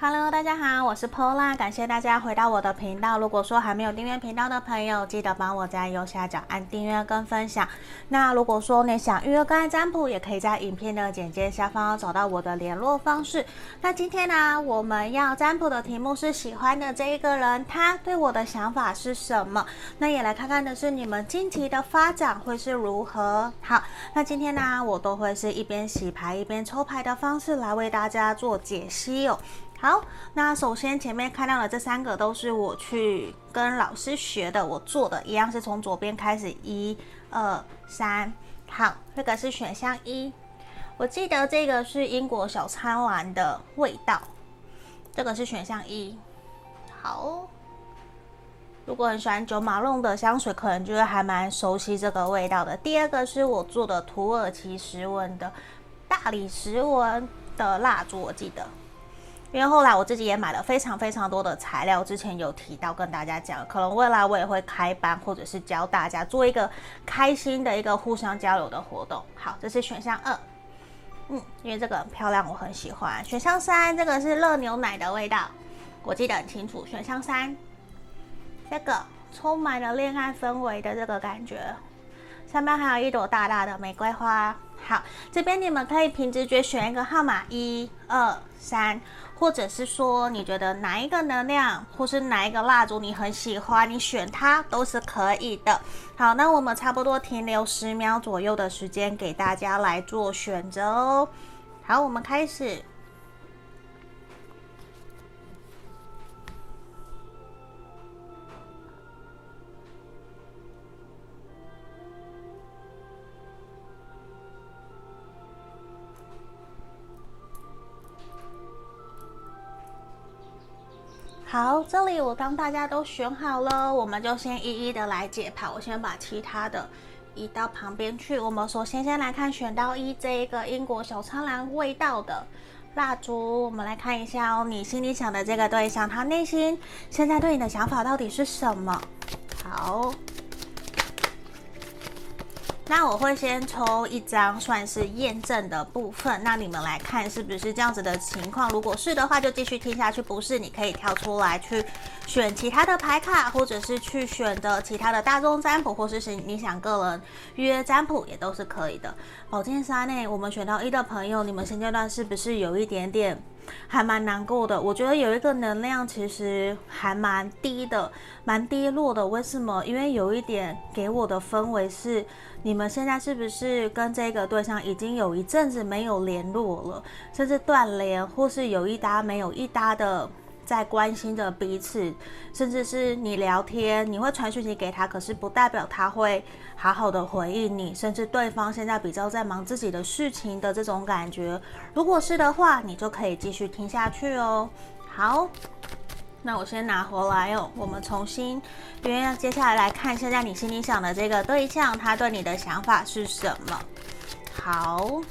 Hello，大家好，我是 Pola，感谢大家回到我的频道。如果说还没有订阅频道的朋友，记得帮我在右下角按订阅跟分享。那如果说你想预约个案占卜，也可以在影片的简介下方找到我的联络方式。那今天呢，我们要占卜的题目是喜欢的这一个人，他对我的想法是什么？那也来看看的是你们近期的发展会是如何。好，那今天呢，我都会是一边洗牌一边抽牌的方式来为大家做解析哦。好，那首先前面看到的这三个都是我去跟老师学的，我做的一样是从左边开始，一、二、三。好，这个是选项一，我记得这个是英国小苍兰的味道，这个是选项一。好，如果很喜欢九马弄的香水，可能就会还蛮熟悉这个味道的。第二个是我做的土耳其石纹的大理石纹的蜡烛，我记得。因为后来我自己也买了非常非常多的材料，之前有提到跟大家讲，可能未来我也会开班或者是教大家做一个开心的一个互相交流的活动。好，这是选项二，嗯，因为这个很漂亮，我很喜欢。选项三，这个是热牛奶的味道，我记得很清楚。选项三，这个充满了恋爱氛围的这个感觉，上面还有一朵大大的玫瑰花。好，这边你们可以凭直觉选一个号码，一、二、三。或者是说，你觉得哪一个能量，或是哪一个蜡烛你很喜欢，你选它都是可以的。好，那我们差不多停留十秒左右的时间，给大家来做选择哦。好，我们开始。好，这里我帮大家都选好了，我们就先一一的来解牌。我先把其他的移到旁边去。我们首先先来看选到一这一个英国小苍兰味道的蜡烛，我们来看一下哦，你心里想的这个对象，他内心现在对你的想法到底是什么？好。那我会先抽一张，算是验证的部分。那你们来看是不是这样子的情况？如果是的话，就继续听下去；不是，你可以跳出来去选其他的牌卡，或者是去选择其他的大众占卜，或者是你想个人预约占卜也都是可以的。宝剑三内，我们选到一的朋友，你们现阶段是不是有一点点？还蛮难过的，我觉得有一个能量其实还蛮低的，蛮低落的。为什么？因为有一点给我的氛围是，你们现在是不是跟这个对象已经有一阵子没有联络了，甚至断联，或是有一搭没有一搭的。在关心着彼此，甚至是你聊天，你会传讯息给他，可是不代表他会好好的回应你，甚至对方现在比较在忙自己的事情的这种感觉。如果是的话，你就可以继续听下去哦。好，那我先拿回来哦，我们重新，因为接下来来看现在你心里想的这个对象，他对你的想法是什么？好。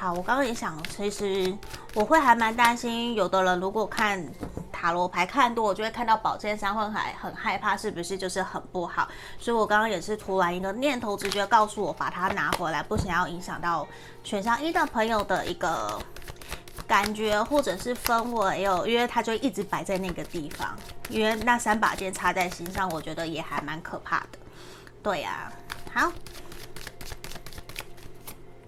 好，我刚刚也想，其实我会还蛮担心，有的人如果看塔罗牌看多，我就会看到宝剑三会还很害怕，是不是就是很不好？所以我刚刚也是突然一个念头，直觉告诉我把它拿回来，不想要影响到选项一的朋友的一个感觉或者是氛围哦，因为他就一直摆在那个地方，因为那三把剑插在心上，我觉得也还蛮可怕的。对呀，好。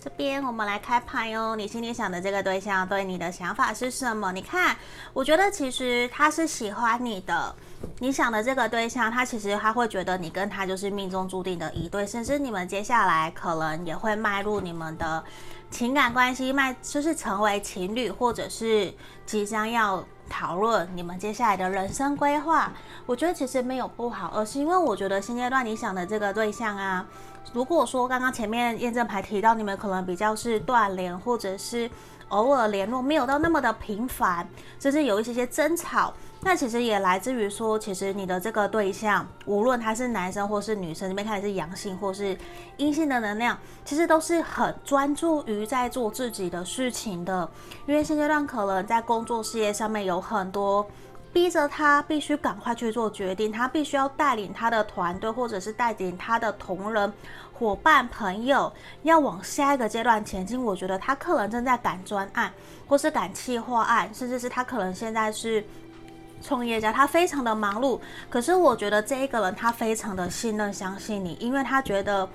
这边我们来开牌哦，你心里想的这个对象对你的想法是什么？你看，我觉得其实他是喜欢你的。你想的这个对象，他其实他会觉得你跟他就是命中注定的一对，甚至你们接下来可能也会迈入你们的情感关系，迈就是成为情侣，或者是即将要讨论你们接下来的人生规划。我觉得其实没有不好，而是因为我觉得现阶段你想的这个对象啊。如果说刚刚前面验证牌提到你们可能比较是断联，或者是偶尔联络，没有到那么的频繁，甚至有一些些争吵，那其实也来自于说，其实你的这个对象，无论他是男生或是女生，这边看是阳性或是阴性的能量，其实都是很专注于在做自己的事情的，因为现阶段可能在工作事业上面有很多。逼着他必须赶快去做决定，他必须要带领他的团队，或者是带领他的同仁、伙伴、朋友，要往下一个阶段前进。我觉得他可能正在赶专案，或是赶企划案，甚至是他可能现在是创业家，他非常的忙碌。可是我觉得这一个人他非常的信任、相信你，因为他觉得。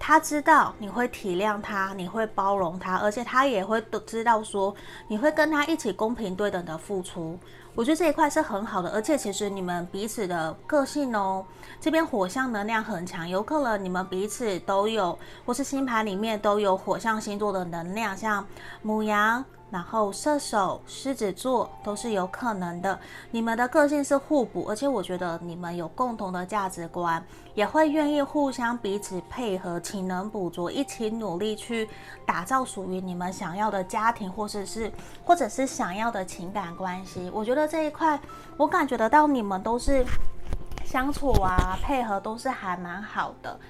他知道你会体谅他，你会包容他，而且他也会都知道说你会跟他一起公平对等的付出。我觉得这一块是很好的，而且其实你们彼此的个性哦，这边火象能量很强，有可能你们彼此都有，或是星盘里面都有火象星座的能量，像母羊。然后射手、狮子座都是有可能的，你们的个性是互补，而且我觉得你们有共同的价值观，也会愿意互相彼此配合，勤能补拙，一起努力去打造属于你们想要的家庭，或者是或者是想要的情感关系。我觉得这一块，我感觉得到你们都是相处啊，配合都是还蛮好的。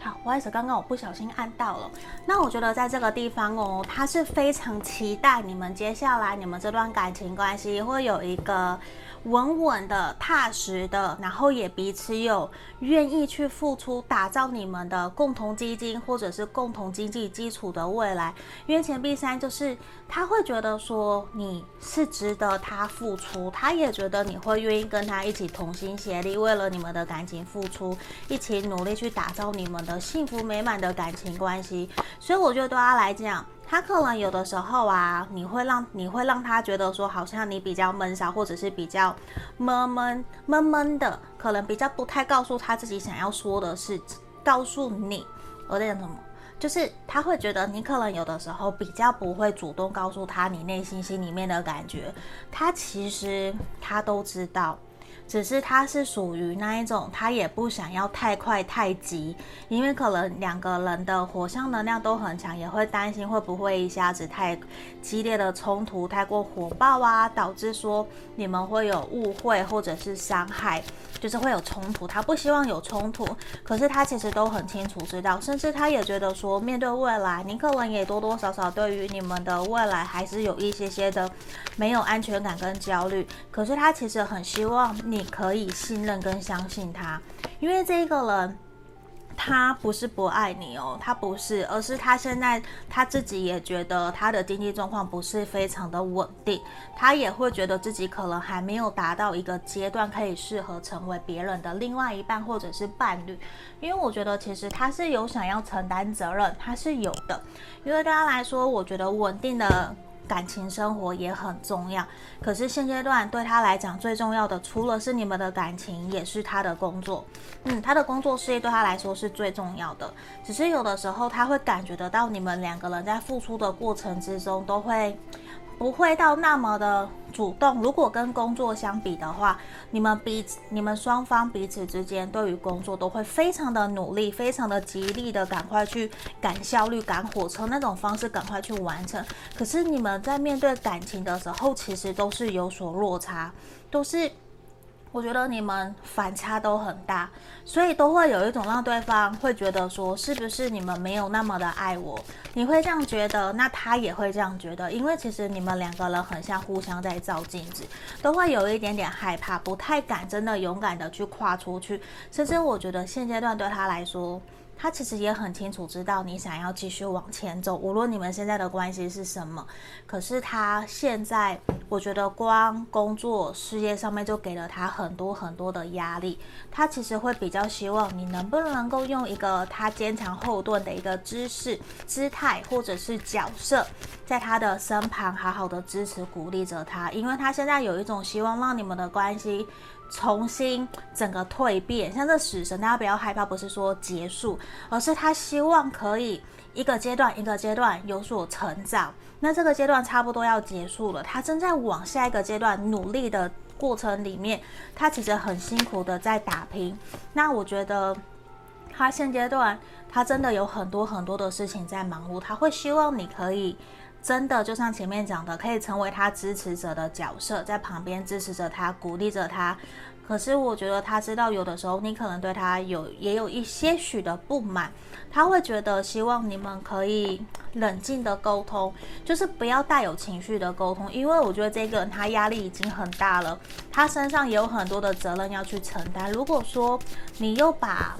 好，不好意思，刚刚我不小心按到了。那我觉得在这个地方哦，他是非常期待你们接下来你们这段感情关系会有一个。稳稳的、踏实的，然后也彼此有愿意去付出，打造你们的共同基金或者是共同经济基础的未来。因为钱币三就是他会觉得说你是值得他付出，他也觉得你会愿意跟他一起同心协力，为了你们的感情付出，一起努力去打造你们的幸福美满的感情关系。所以我觉得对他来讲。他可能有的时候啊，你会让你会让他觉得说，好像你比较闷骚，或者是比较闷闷闷闷的，可能比较不太告诉他自己想要说的事，告诉你，我在讲什么？就是他会觉得你可能有的时候比较不会主动告诉他你内心心里面的感觉，他其实他都知道。只是他是属于那一种，他也不想要太快太急，因为可能两个人的火象能量都很强，也会担心会不会一下子太激烈的冲突，太过火爆啊，导致说你们会有误会或者是伤害，就是会有冲突。他不希望有冲突，可是他其实都很清楚知道，甚至他也觉得说，面对未来，你可能也多多少少对于你们的未来还是有一些些的没有安全感跟焦虑。可是他其实很希望你。你可以信任跟相信他，因为这个人他不是不爱你哦，他不是，而是他现在他自己也觉得他的经济状况不是非常的稳定，他也会觉得自己可能还没有达到一个阶段可以适合成为别人的另外一半或者是伴侣，因为我觉得其实他是有想要承担责任，他是有的，因为对他来说，我觉得稳定的。感情生活也很重要，可是现阶段对他来讲最重要的，除了是你们的感情，也是他的工作。嗯，他的工作事业对他来说是最重要的。只是有的时候他会感觉得到，你们两个人在付出的过程之中都会。不会到那么的主动。如果跟工作相比的话，你们彼此、你们双方彼此之间对于工作都会非常的努力，非常的极力的赶快去赶效率、赶火车那种方式赶快去完成。可是你们在面对感情的时候，其实都是有所落差，都是。我觉得你们反差都很大，所以都会有一种让对方会觉得说，是不是你们没有那么的爱我？你会这样觉得，那他也会这样觉得，因为其实你们两个人很像互相在照镜子，都会有一点点害怕，不太敢真的勇敢的去跨出去。甚至我觉得现阶段对他来说。他其实也很清楚知道你想要继续往前走，无论你们现在的关系是什么。可是他现在，我觉得光工作事业上面就给了他很多很多的压力。他其实会比较希望你能不能够用一个他坚强后盾的一个姿势、姿态或者是角色，在他的身旁好好的支持鼓励着他，因为他现在有一种希望让你们的关系。重新整个蜕变，像这死神，大家不要害怕，不是说结束，而是他希望可以一个阶段一个阶段有所成长。那这个阶段差不多要结束了，他正在往下一个阶段努力的过程里面，他其实很辛苦的在打拼。那我觉得他现阶段他真的有很多很多的事情在忙碌，他会希望你可以。真的就像前面讲的，可以成为他支持者的角色，在旁边支持着他，鼓励着他。可是我觉得他知道有的时候你可能对他有也有一些许的不满，他会觉得希望你们可以冷静的沟通，就是不要带有情绪的沟通，因为我觉得这个人他压力已经很大了，他身上也有很多的责任要去承担。如果说你又把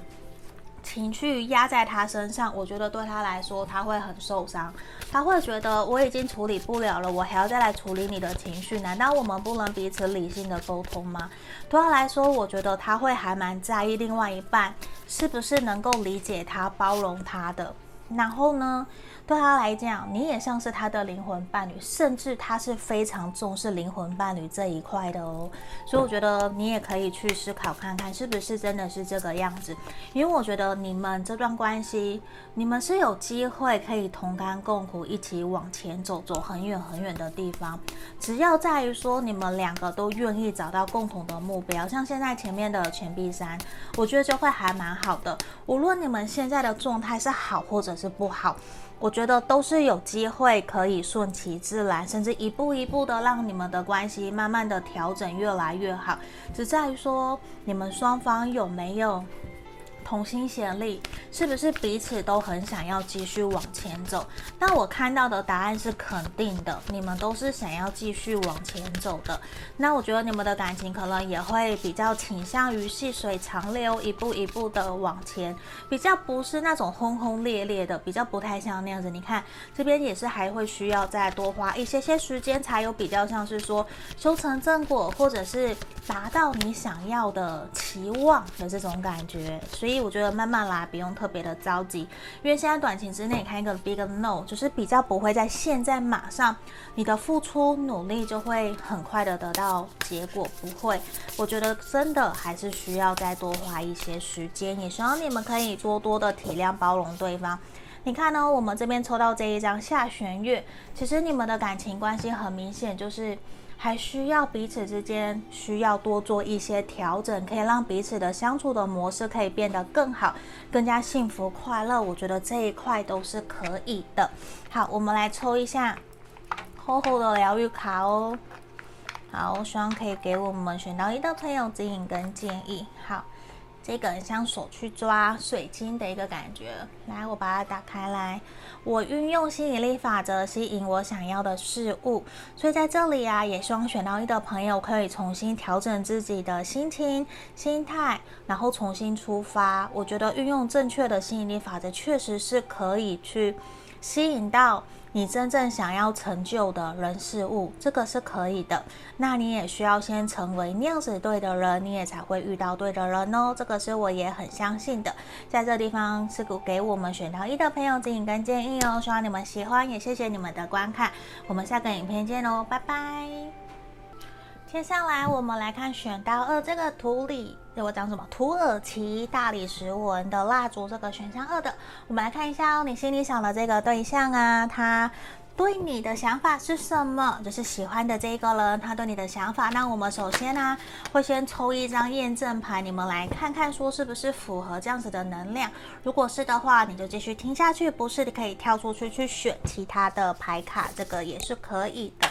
情绪压在他身上，我觉得对他来说他会很受伤，他会觉得我已经处理不了了，我还要再来处理你的情绪，难道我们不能彼此理性的沟通吗？对他来说，我觉得他会还蛮在意另外一半是不是能够理解他、包容他的，然后呢，对他来讲，你也像是他的灵魂伴侣，甚至他是非常重视灵魂伴侣这一块的哦。所以我觉得你也可以去思考看看，是不是真的是这个样子。因为我觉得你们这段关系，你们是有机会可以同甘共苦，一起往前走，走很远很远的地方。只要在于说你们两个都愿意找到共同的目标，像现在前面的钱币三，我觉得就会还蛮好的。无论你们现在的状态是好或者是不好。我觉得都是有机会可以顺其自然，甚至一步一步的让你们的关系慢慢的调整越来越好，只在于说你们双方有没有。同心协力，是不是彼此都很想要继续往前走？那我看到的答案是肯定的，你们都是想要继续往前走的。那我觉得你们的感情可能也会比较倾向于细水长流，一步一步的往前，比较不是那种轰轰烈烈的，比较不太像那样子。你看这边也是还会需要再多花一些些时间，才有比较像是说修成正果，或者是达到你想要的期望的这种感觉。所以。我觉得慢慢来，不用特别的着急，因为现在短期之内看一个 big no，就是比较不会在现在马上，你的付出努力就会很快的得到结果，不会。我觉得真的还是需要再多花一些时间，也希望你们可以多多的体谅包容对方。你看呢，我们这边抽到这一张下弦月，其实你们的感情关系很明显就是。还需要彼此之间需要多做一些调整，可以让彼此的相处的模式可以变得更好，更加幸福快乐。我觉得这一块都是可以的。好，我们来抽一下厚厚的疗愈卡哦。好，我希望可以给我们选到一的朋友指引跟建议。好。这个很像手去抓水晶的一个感觉，来，我把它打开来，我运用吸引力法则吸引我想要的事物，所以在这里啊，也希望选到一的朋友可以重新调整自己的心情、心态，然后重新出发。我觉得运用正确的吸引力法则，确实是可以去吸引到。你真正想要成就的人事物，这个是可以的。那你也需要先成为那样子对的人，你也才会遇到对的人哦。这个是我也很相信的。在这地方是给我们选到一的朋友指引跟建议哦。希望你们喜欢，也谢谢你们的观看。我们下个影片见哦，拜拜。接下来我们来看选到二这个图里，我讲什么？土耳其大理石纹的蜡烛，这个选项二的，我们来看一下哦。你心里想的这个对象啊，他对你的想法是什么？就是喜欢的这个人，他对你的想法。那我们首先呢，会先抽一张验证牌，你们来看看说是不是符合这样子的能量。如果是的话，你就继续听下去；不是，你可以跳出去去选其他的牌卡，这个也是可以的。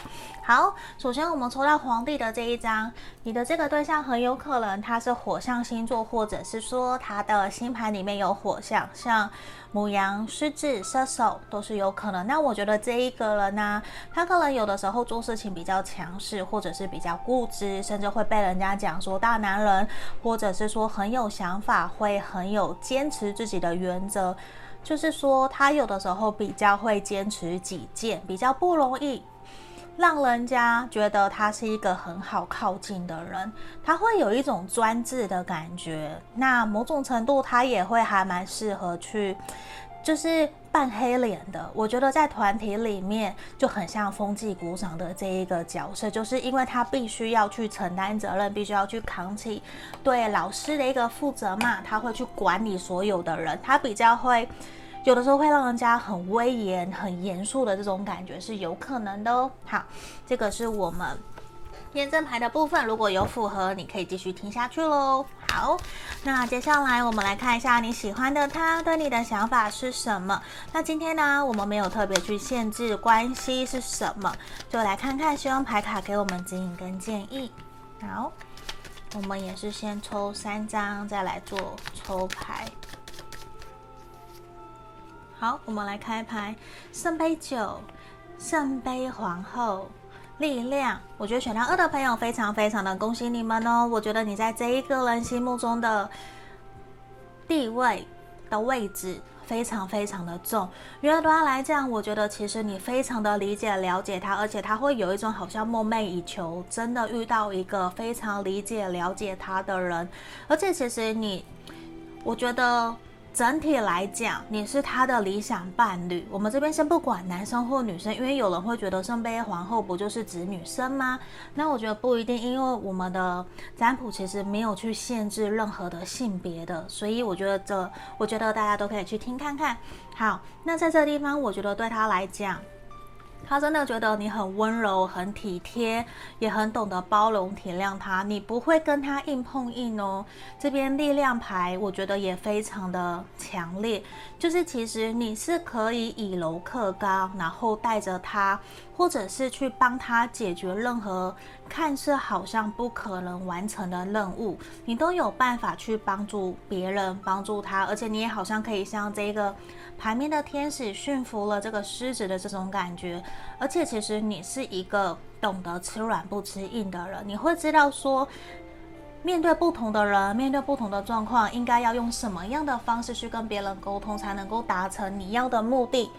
好，首先我们抽到皇帝的这一张，你的这个对象很有可能他是火象星座，或者是说他的星盘里面有火象，像母羊、狮子、射手都是有可能。那我觉得这一个人呢、他可能有的时候做事情比较强势，或者是比较固执，甚至会被人家讲说大男人，或者是说很有想法，会很有坚持自己的原则，就是说他有的时候比较会坚持己见，比较不容易。让人家觉得他是一个很好靠近的人，他会有一种专制的感觉。那某种程度，他也会还蛮适合去，就是扮黑脸的。我觉得在团体里面就很像风纪股长的这一个角色，就是因为他必须要去承担责任，必须要去扛起对老师的一个负责嘛。他会去管理所有的人，他比较会。有的时候会让人家很威严、很严肃的这种感觉是有可能的哦。好，这个是我们验证牌的部分，如果有符合，你可以继续听下去喽。好，那接下来我们来看一下你喜欢的他对你的想法是什么。那今天呢，我们没有特别去限制关系是什么，就来看看希望牌卡给我们指引跟建议。好，我们也是先抽三张，再来做抽牌。好，我们来开牌，圣杯九，圣杯皇后。力量，我觉得选到二的朋友非常非常的恭喜你们哦！我觉得你在这一个人心目中的地位的位置非常非常的重。因为对他来讲，我觉得其实你非常的理解了解他，而且他会有一种好像梦寐以求，真的遇到一个非常理解了解他的人。而且其实你，我觉得。整体来讲，你是他的理想伴侣。我们这边先不管男生或女生，因为有人会觉得圣杯皇后不就是指女生吗？那我觉得不一定，因为我们的占卜其实没有去限制任何的性别的，所以我觉得这，我觉得大家都可以去听看看。好，那在这个地方，我觉得对他来讲。他真的觉得你很温柔、很体贴，也很懂得包容、体谅他。你不会跟他硬碰硬哦。这边力量牌，我觉得也非常的强烈。就是其实你是可以以柔克刚，然后带着他，或者是去帮他解决任何看似好像不可能完成的任务，你都有办法去帮助别人，帮助他。而且你也好像可以像这个。牌面的天使驯服了这个狮子的这种感觉，而且其实你是一个懂得吃软不吃硬的人，你会知道说，面对不同的人，面对不同的状况，应该要用什么样的方式去跟别人沟通，才能够达成你要的目的，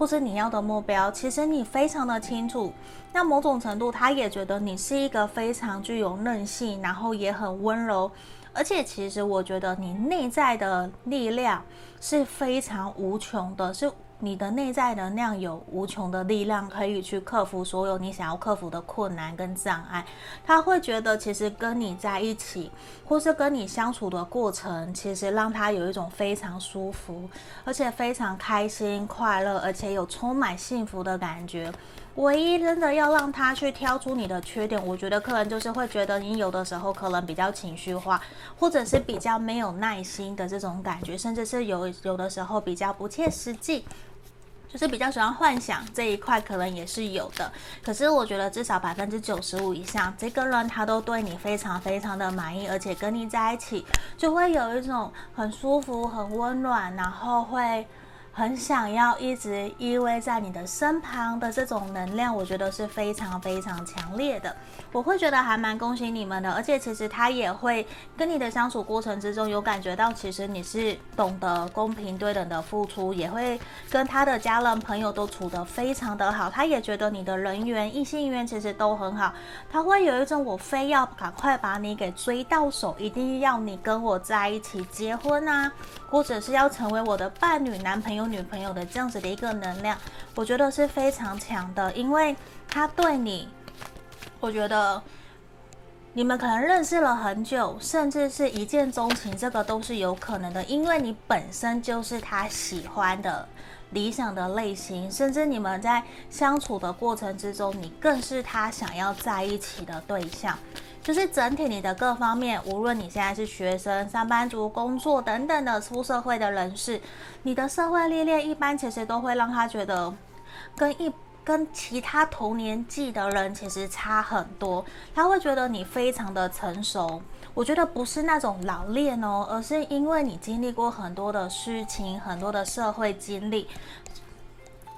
或是你要的目标。其实你非常的清楚。那某种程度，他也觉得你是一个非常具有韧性，然后也很温柔。而且，其实我觉得你内在的力量是非常无穷的，是你的内在能量有无穷的力量，可以去克服所有你想要克服的困难跟障碍。他会觉得，其实跟你在一起，或是跟你相处的过程，其实让他有一种非常舒服，而且非常开心、快乐，而且有充满幸福的感觉。唯一真的要让他去挑出你的缺点，我觉得可能就是会觉得你有的时候可能比较情绪化，或者是比较没有耐心的这种感觉，甚至是有有的时候比较不切实际，就是比较喜欢幻想这一块，可能也是有的。可是我觉得至少百分之九十五以上，这个人他都对你非常非常的满意，而且跟你在一起就会有一种很舒服、很温暖，然后会。很想要一直依偎在你的身旁的这种能量，我觉得是非常非常强烈的。我会觉得还蛮恭喜你们的，而且其实他也会跟你的相处过程之中有感觉到，其实你是懂得公平对等的付出，也会跟他的家人朋友都处得非常的好。他也觉得你的人缘、异性缘其实都很好，他会有一种我非要赶快把你给追到手，一定要你跟我在一起结婚啊，或者是要成为我的伴侣、男朋友。女朋友的这样子的一个能量，我觉得是非常强的，因为他对你，我觉得你们可能认识了很久，甚至是一见钟情，这个都是有可能的，因为你本身就是他喜欢的理想的类型，甚至你们在相处的过程之中，你更是他想要在一起的对象。就是整体你的各方面，无论你现在是学生、上班族、工作等等的出社会的人士，你的社会历练一般其实都会让他觉得跟一跟其他同年纪的人其实差很多。他会觉得你非常的成熟，我觉得不是那种老练哦，而是因为你经历过很多的事情、很多的社会经历，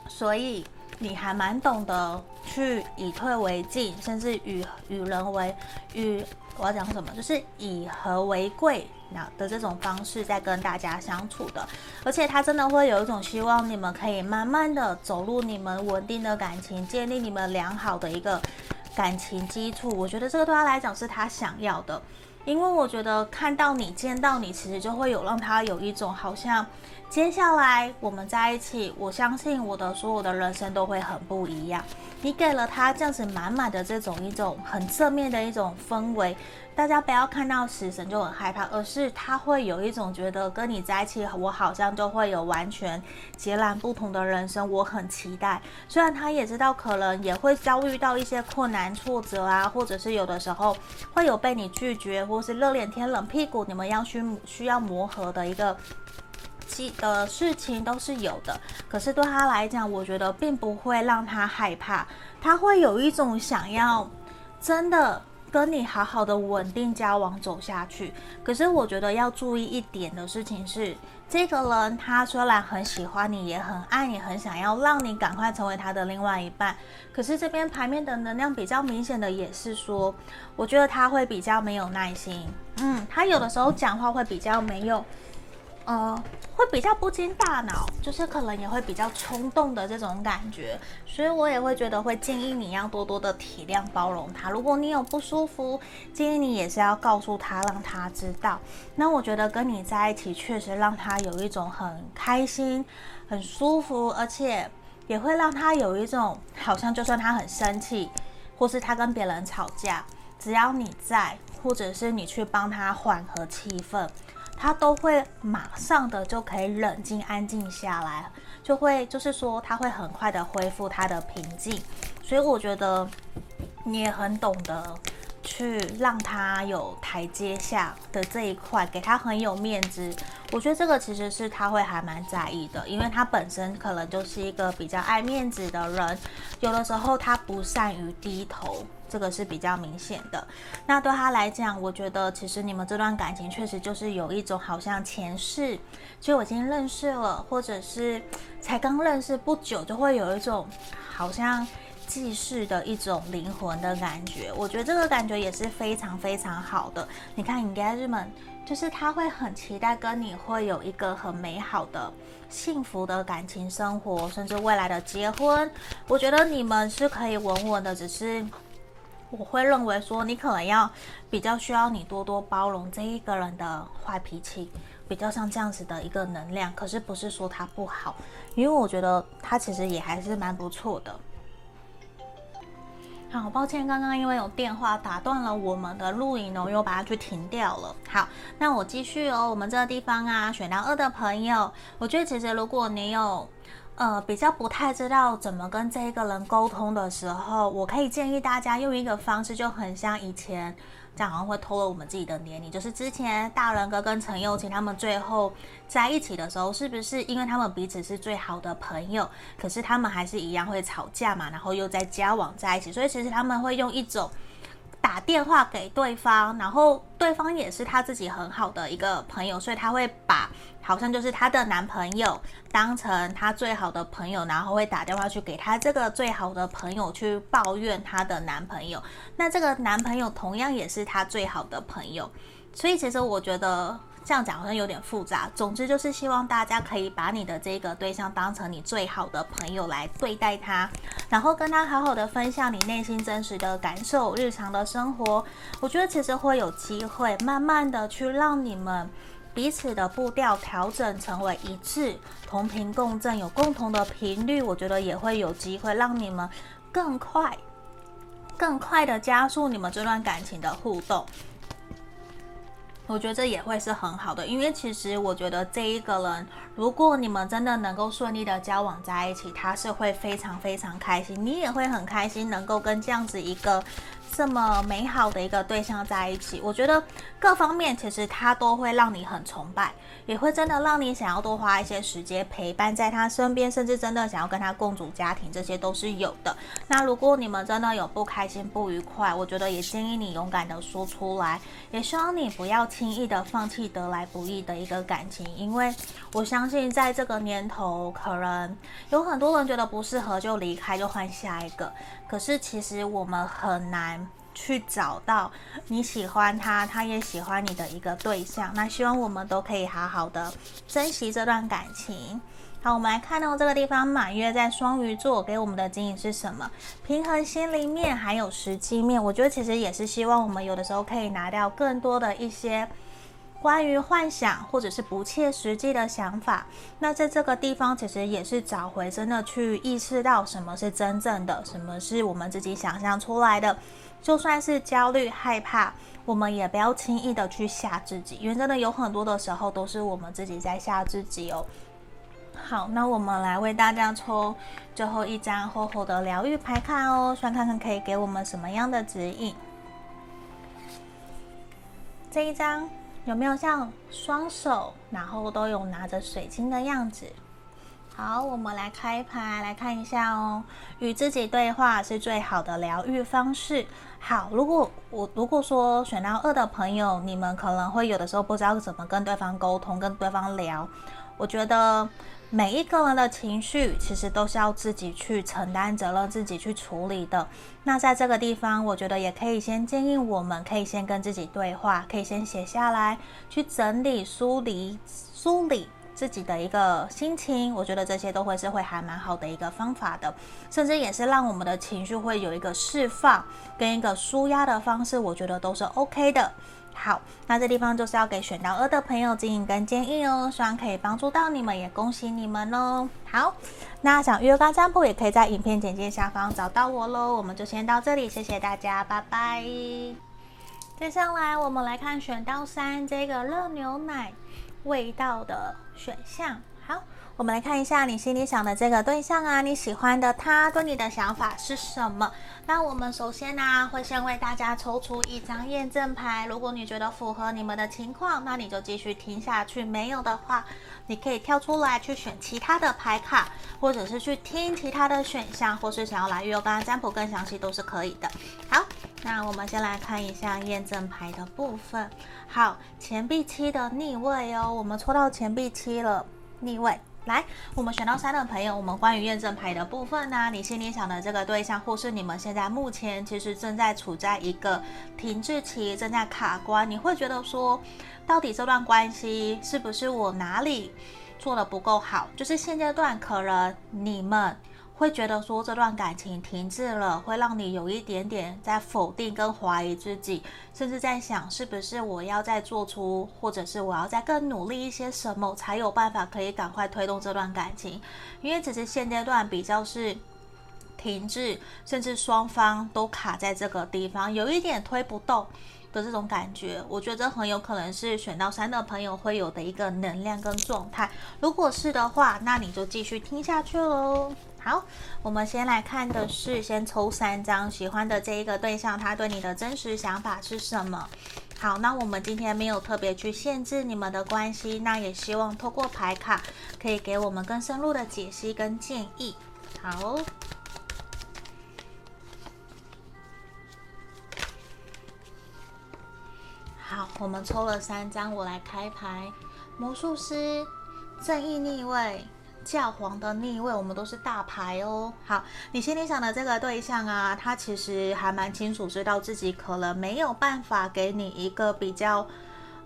所以。你还蛮懂得去以退为进，甚至与与人为与我要讲什么，就是以和为贵那的这种方式在跟大家相处的，而且他真的会有一种希望你们可以慢慢的走入你们稳定的感情，建立你们良好。的一个感情基础。我觉得这个对他来讲是他想要的，因为我觉得看到你见到你，其实就会有让他有一种好。像。接下来我们在一起，我相信我的所有的人生都会很不一样。你给了他这样子满满的这种一种很正面的一种氛围，大家不要看到死神就很害怕，而是他会有一种觉得跟你在一起，我好像就会有完全截然不同的人生，我很期待。虽然他也知道可能也会遭遇到一些困难挫折啊，或者是有的时候会有被你拒绝，或是热脸贴冷屁股，你们要需需要磨合的一个。的事情都是有的，可是对他来讲，我觉得并不会让他害怕，他会有一种想要真的跟你好好的稳定交往走下去。可是我觉得要注意一点的事情是，这个人他虽然很喜欢你，也很爱你，很想要让你赶快成为他的另外一半。可是这边牌面的能量比较明显的也是说，我觉得他会比较没有耐心。嗯，他有的时候讲话会比较没有。呃，会比较不经大脑，就是可能也会比较冲动的这种感觉，所以我也会觉得会建议你要多多的体谅包容他。如果你有不舒服，建议你也是要告诉他，让他知道。那我觉得跟你在一起确实让他有一种很开心、很舒服，而且也会让他有一种好像就算他很生气，或是他跟别人吵架，只要你在，或者是你去帮他缓和气氛。他都会马上的就可以冷静安静下来，就会就是说他会很快的恢复他的平静，所以我觉得你也很懂得去让他有台阶下的这一块，给他很有面子。我觉得这个其实是他会还蛮在意的，因为他本身可能就是一个比较爱面子的人，有的时候他不善于低头。这个是比较明显的。那对他来讲，我觉得其实你们这段感情确实就是有一种好像前世就已经认识了，或者是才刚认识不久，就会有一种好像既视的一种灵魂的感觉。我觉得这个感觉也是非常非常好的。你看，你家人们就是他会很期待跟你会有一个很美好的、幸福的感情生活，甚至未来的结婚。我觉得你们是可以稳稳的，只是。我会认为说，你可能要比较需要你多多包容这一个人的坏脾气，比较像这样子的一个能量。可是不是说他不好，因为我觉得他其实也还是蛮不错的。好，抱歉，刚刚因为有电话打断了我们的录影哦，又把它去停掉了。好，那我继续哦。我们这个地方啊，选到二的朋友，我觉得其实如果你有。呃，比较不太知道怎么跟这一个人沟通的时候，我可以建议大家用一个方式，就很像以前，这样好像会偷了我们自己的年龄，就是之前大仁哥跟陈又青他们最后在一起的时候，是不是因为他们彼此是最好的朋友，可是他们还是一样会吵架嘛，然后又在交往在一起，所以其实他们会用一种。打电话给对方，然后对方也是她自己很好的一个朋友，所以她会把好像就是她的男朋友当成她最好的朋友，然后会打电话去给她这个最好的朋友去抱怨她的男朋友。那这个男朋友同样也是她最好的朋友，所以其实我觉得。这样讲好像有点复杂。总之就是希望大家可以把你的这个对象当成你最好的朋友来对待他，然后跟他好好的分享你内心真实的感受、日常的生活。我觉得其实会有机会，慢慢的去让你们彼此的步调调整成为一致、同频共振，有共同的频率。我觉得也会有机会让你们更快、更快的加速你们这段感情的互动。我觉得这也会是很好的，因为其实我觉得这一个人，如果你们真的能够顺利的交往在一起，他是会非常非常开心，你也会很开心，能够跟这样子一个。这么美好的一个对象在一起，我觉得各方面其实他都会让你很崇拜，也会真的让你想要多花一些时间陪伴在他身边，甚至真的想要跟他共组家庭，这些都是有的。那如果你们真的有不开心、不愉快，我觉得也建议你勇敢的说出来，也希望你不要轻易的放弃得来不易的一个感情，因为我相信在这个年头，可能有很多人觉得不适合就离开，就换下一个。可是其实我们很难去找到你喜欢他，他也喜欢你的一个对象。那希望我们都可以好好的珍惜这段感情。好，我们来看到这个地方，满月在双鱼座给我们的指引是什么？平衡心灵面还有实际面，我觉得其实也是希望我们有的时候可以拿掉更多的一些。关于幻想或者是不切实际的想法，那在这个地方其实也是找回真的去意识到什么是真正的，什么是我们自己想象出来的。就算是焦虑害怕，我们也不要轻易的去吓自己，因为真的有很多的时候都是我们自己在吓自己哦。好，那我们来为大家抽最后一张厚厚的疗愈牌卡哦，算看看可以给我们什么样的指引。这一张。有没有像双手，然后都有拿着水晶的样子？好，我们来开牌来看一下哦。与自己对话是最好的疗愈方式。好，如果我如果说选到二的朋友，你们可能会有的时候不知道怎么跟对方沟通，跟对方聊。我觉得每一个人的情绪其实都是要自己去承担责任，自己去处理的。那在这个地方，我觉得也可以先建议我们可以先跟自己对话，可以先写下来，去整理、梳理、梳理。自己的一个心情，我觉得这些都会是会还蛮好的一个方法的，甚至也是让我们的情绪会有一个释放跟一个舒压的方式，我觉得都是 OK 的。好，那这地方就是要给选到二的朋友指引跟建议哦，希望可以帮助到你们，也恭喜你们哦。好，那想预约个占卜也可以在影片简介下方找到我喽。我们就先到这里，谢谢大家，拜拜。接下来我们来看选到三这个热牛奶味道的选项。好，我们来看一下你心里想的这个对象啊，你喜欢的他对你的想法是什么？那我们首先呢、会先为大家抽出一张验证牌。如果你觉得符合你们的情况，那你就继续听下去；没有的话，你可以跳出来去选其他的牌卡，或者是去听其他的选项，或是想要来预约个案占卜更详细都是可以的。好，那我们先来看一下验证牌的部分。好，钱币七的逆位哦，我们抽到钱币七了。逆位，来，我们选到三的朋友，我们关于验证牌的部分呢、你心里想的这个对象，或是你们现在目前其实正在处在一个停滞期，正在卡关，你会觉得说，到底这段关系是不是我哪里做的不够好？就是现阶段可能你们。会觉得说这段感情停滞了，会让你有一点点在否定跟怀疑自己，甚至在想是不是我要再做出，或者是我要再更努力一些什么，才有办法可以赶快推动这段感情。因为只是现阶段比较是停滞，甚至双方都卡在这个地方，有一点推不动的这种感觉。我觉得很有可能是选到三的朋友会有的一个能量跟状态。如果是的话，那你就继续听下去喽。好，我们先来看的是，先抽三张喜欢的这一个对象，他对你的真实想法是什么？好，那我们今天没有特别去限制你们的关系，那也希望透过牌卡可以给我们更深入的解析跟建议。好，好，我们抽了三张，我来开牌，魔术师，正义逆位。教皇的逆位，我们都是大牌哦。好，你心里想的这个对象啊，他其实还蛮清楚，知道自己可能没有办法给你一个比较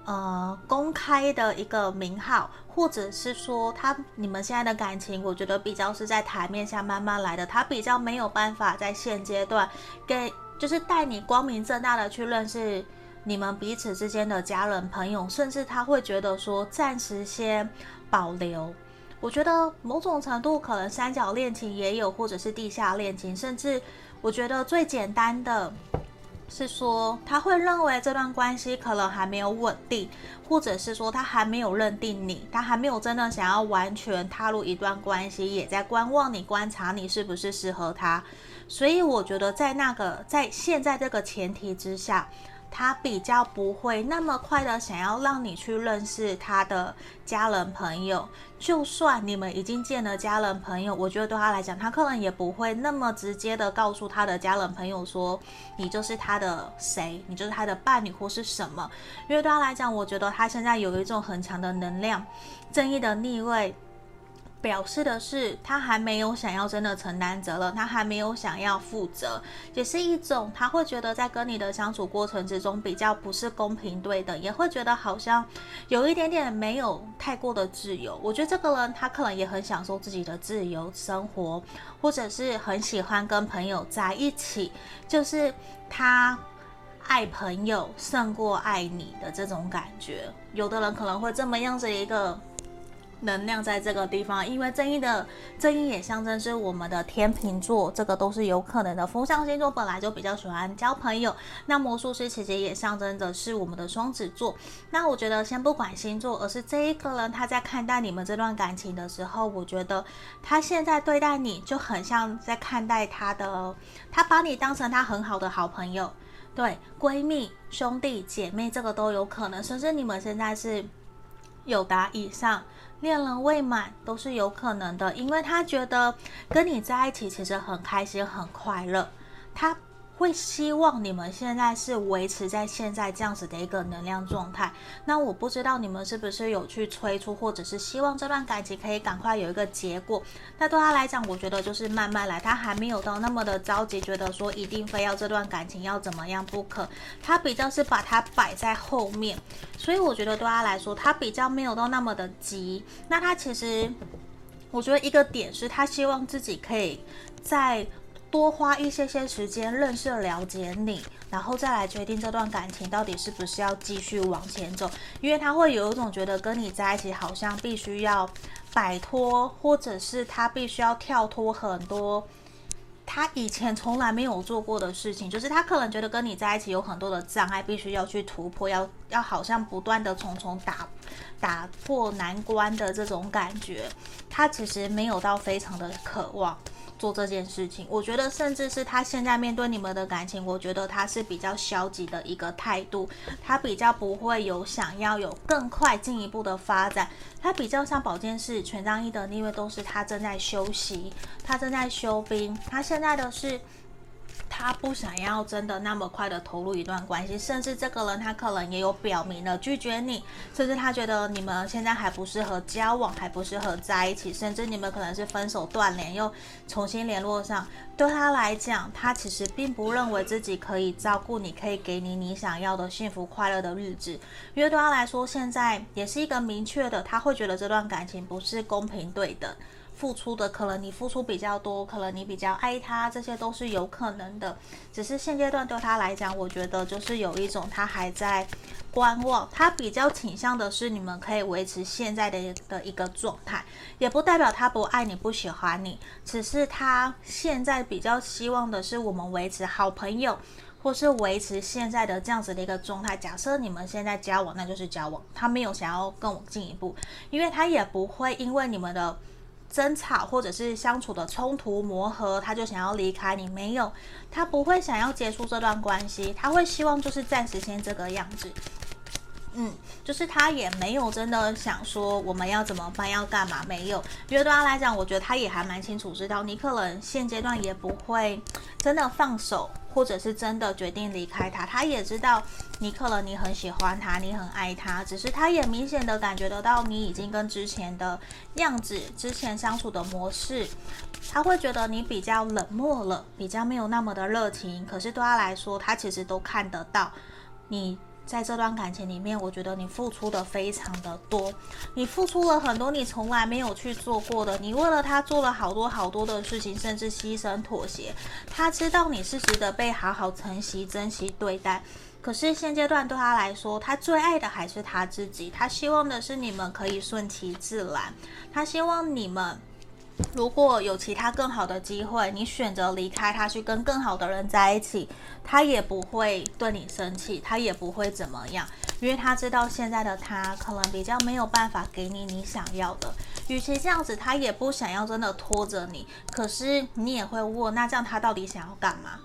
呃公开的一个名号，或者是说他你们现在的感情，我觉得比较是在台面下慢慢来的，他比较没有办法在现阶段给就是带你光明正大的去认识你们彼此之间的家人朋友，甚至他会觉得说暂时先保留。我觉得某种程度可能三角恋情也有，或者是地下恋情，甚至我觉得最简单的是说，他会认为这段关系可能还没有稳定，或者是说他还没有认定你，他还没有真的想要完全踏入一段关系，也在观望你、观察你是不是适合他。所以我觉得在那个在现在这个前提之下。他比较不会那么快的想要让你去认识他的家人朋友，就算你们已经见了家人朋友，我觉得对他来讲，他可能也不会那么直接的告诉他的家人朋友说，你就是他的谁，你就是他的伴侣或是什么，因为对他来讲，我觉得他现在有一种很强的能量，正义的逆位。表示的是，他还没有想要真的承担责任，他还没有想要负责，也是一种他会觉得在跟你的相处过程之中比较不是公平对等，也会觉得好像有一点点没有太过的自由。我觉得这个人他可能也很享受自己的自由生活，或者是很喜欢跟朋友在一起，就是他爱朋友胜过爱你的这种感觉。有的人可能会这么样子一个。能量在这个地方，因为正义的正义也象征是我们的天秤座，这个都是有可能的。风象星座本来就比较喜欢交朋友，那魔术师其实也象征着是我们的双子座。那我觉得先不管星座，而是这一个人他在看待你们这段感情的时候，我觉得他现在对待你就很像在看待他的，他把你当成他很好的好朋友，对，闺蜜、兄弟姐妹这个都有可能，甚至你们现在是友达以上。恋人未满都是有可能的，因为他觉得跟你在一起其实很开心、很快乐，他。会希望你们现在是维持在现在这样子的一个能量状态。那我不知道你们是不是有去催促，或者是希望这段感情可以赶快有一个结果。那对他来讲，我觉得就是慢慢来，他还没有到那么的着急，觉得说一定非要这段感情要怎么样不可。他比较是把它摆在后面，所以我觉得对他来说，他比较没有到那么的急。那他其实，我觉得一个点是他希望自己可以在。多花一些些时间认识了解你，然后再来决定这段感情到底是不是要继续往前走。因为他会有一种觉得跟你在一起好像必须要摆脱，或者是他必须要跳脱很多他以前从来没有做过的事情。就是他可能觉得跟你在一起有很多的障碍，必须要去突破，要要好像不断的重重打打破难关的这种感觉。他其实没有到非常的渴望。做这件事情，我觉得甚至是他现在面对你们的感情，我觉得他是比较消极的一个态度，他比较不会有想要有更快进一步的发展，他比较像宝剑四权杖一的逆位，都是他正在休息，他正在休兵，他现在的是。他不想要真的那么快的投入一段关系，甚至这个人他可能也有表明了拒绝你，甚至他觉得你们现在还不适合交往，还不适合在一起，甚至你们可能是分手断联又重新联络上。对他来讲，他其实并不认为自己可以照顾你，可以给你你想要的幸福快乐的日子，因为对他来说，现在也是一个明确的，他会觉得这段感情不是公平对等。付出的可能你付出比较多，可能你比较爱他，这些都是有可能的。只是现阶段对他来讲，我觉得就是有一种他还在观望，他比较倾向的是你们可以维持现在的的一个状态，也不代表他不爱你、不喜欢你，只是他现在比较希望的是我们维持好朋友，或是维持现在的这样子的一个状态。假设你们现在交往，那就是交往，他没有想要跟我进一步，因为他也不会因为你们的。争吵或者是相处的冲突磨合，他就想要离开你。没有，他不会想要结束这段关系，他会希望就是暂时先这个样子。嗯，就是他也没有真的想说我们要怎么办，要干嘛？没有，因为对他来讲，我觉得他也还蛮清楚知道，你可能现阶段也不会真的放手，或者是真的决定离开他。他也知道你可能你很喜欢他，你很爱他，只是他也明显的感觉得到你已经跟之前的样子、之前相处的模式，他会觉得你比较冷漠了，比较没有那么的热情。可是对他来说，他其实都看得到你。在这段感情里面，我觉得你付出的非常的多，你付出了很多你从来没有去做过的，你为了他做了好多好多的事情，甚至牺牲妥协。他知道你是值得被好好疼惜、珍惜对待，可是现阶段对他来说，他最爱的还是他自己，他希望的是你们可以顺其自然，他希望你们。如果有其他更好的机会，你选择离开他去跟更好的人在一起，他也不会对你生气，他也不会怎么样，因为他知道现在的他可能比较没有办法给你你想要的。与其这样子，他也不想要真的拖着你。可是你也会问，那这样他到底想要干嘛？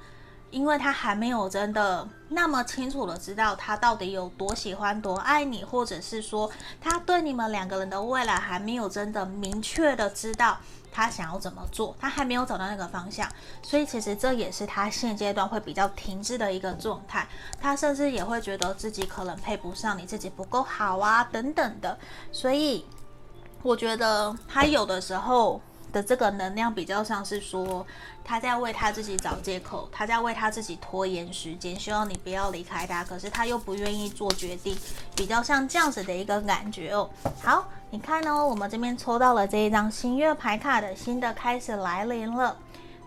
因为他还没有真的那么清楚的知道他到底有多喜欢、多爱你，或者是说他对你们两个人的未来还没有真的明确的知道。他想要怎么做？他还没有找到那个方向，所以其实这也是他现阶段会比较停滞的一个状态。他甚至也会觉得自己可能配不上你，自己不够好啊，等等的。所以我觉得他有的时候的这个能量比较像是说，他在为他自己找借口，他在为他自己拖延时间，希望你不要离开他，可是他又不愿意做决定，比较像这样子的一个感觉哦。好。你看呢、哦？我们这边抽到了这一张新月牌卡的新的开始来临了。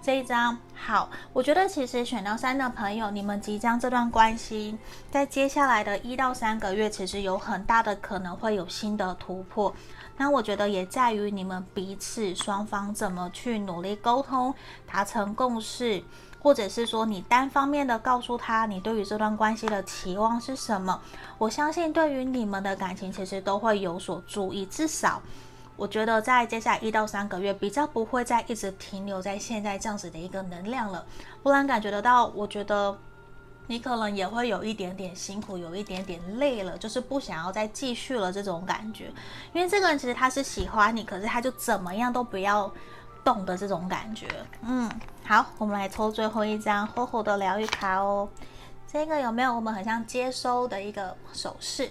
这一张好，我觉得其实选到三的朋友，你们即将这段关系在接下来的一到三个月，其实有很大的可能会有新的突破。那我觉得也在于你们彼此双方怎么去努力沟通，达成共识。或者是说你单方面的告诉他你对于这段关系的期望是什么，我相信对于你们的感情其实都会有所注意。至少我觉得在接下来一到三个月比较不会再一直停留在现在这样子的一个能量了，不然感觉得到，我觉得你可能也会有一点点辛苦，有一点点累了，就是不想要再继续了这种感觉。因为这个人其实他是喜欢你，可是他就怎么样都不要动的这种感觉。嗯，好，我们来抽最后一张厚厚的疗愈卡哦。这个有没有我们很像接收的一个手势？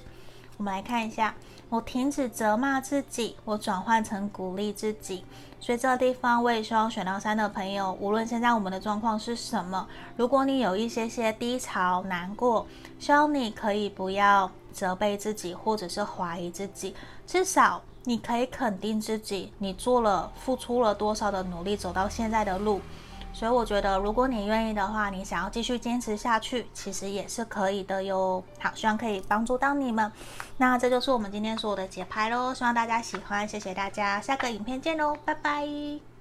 我们来看一下。我停止责骂自己，我转换成鼓励自己。所以这个地方，我也希望选到三的朋友，无论现在我们的状况是什么，如果你有一些些低潮、难过，希望你可以不要责备自己，或者是怀疑自己，至少你可以肯定自己，你做了、付出了多少的努力，走到现在的路。所以我觉得，如果你愿意的话，你想要继续坚持下去，其实也是可以的哟。好，希望可以帮助到你们。那这就是我们今天所有的节拍喽，希望大家喜欢，谢谢大家，下个影片见喽，拜拜。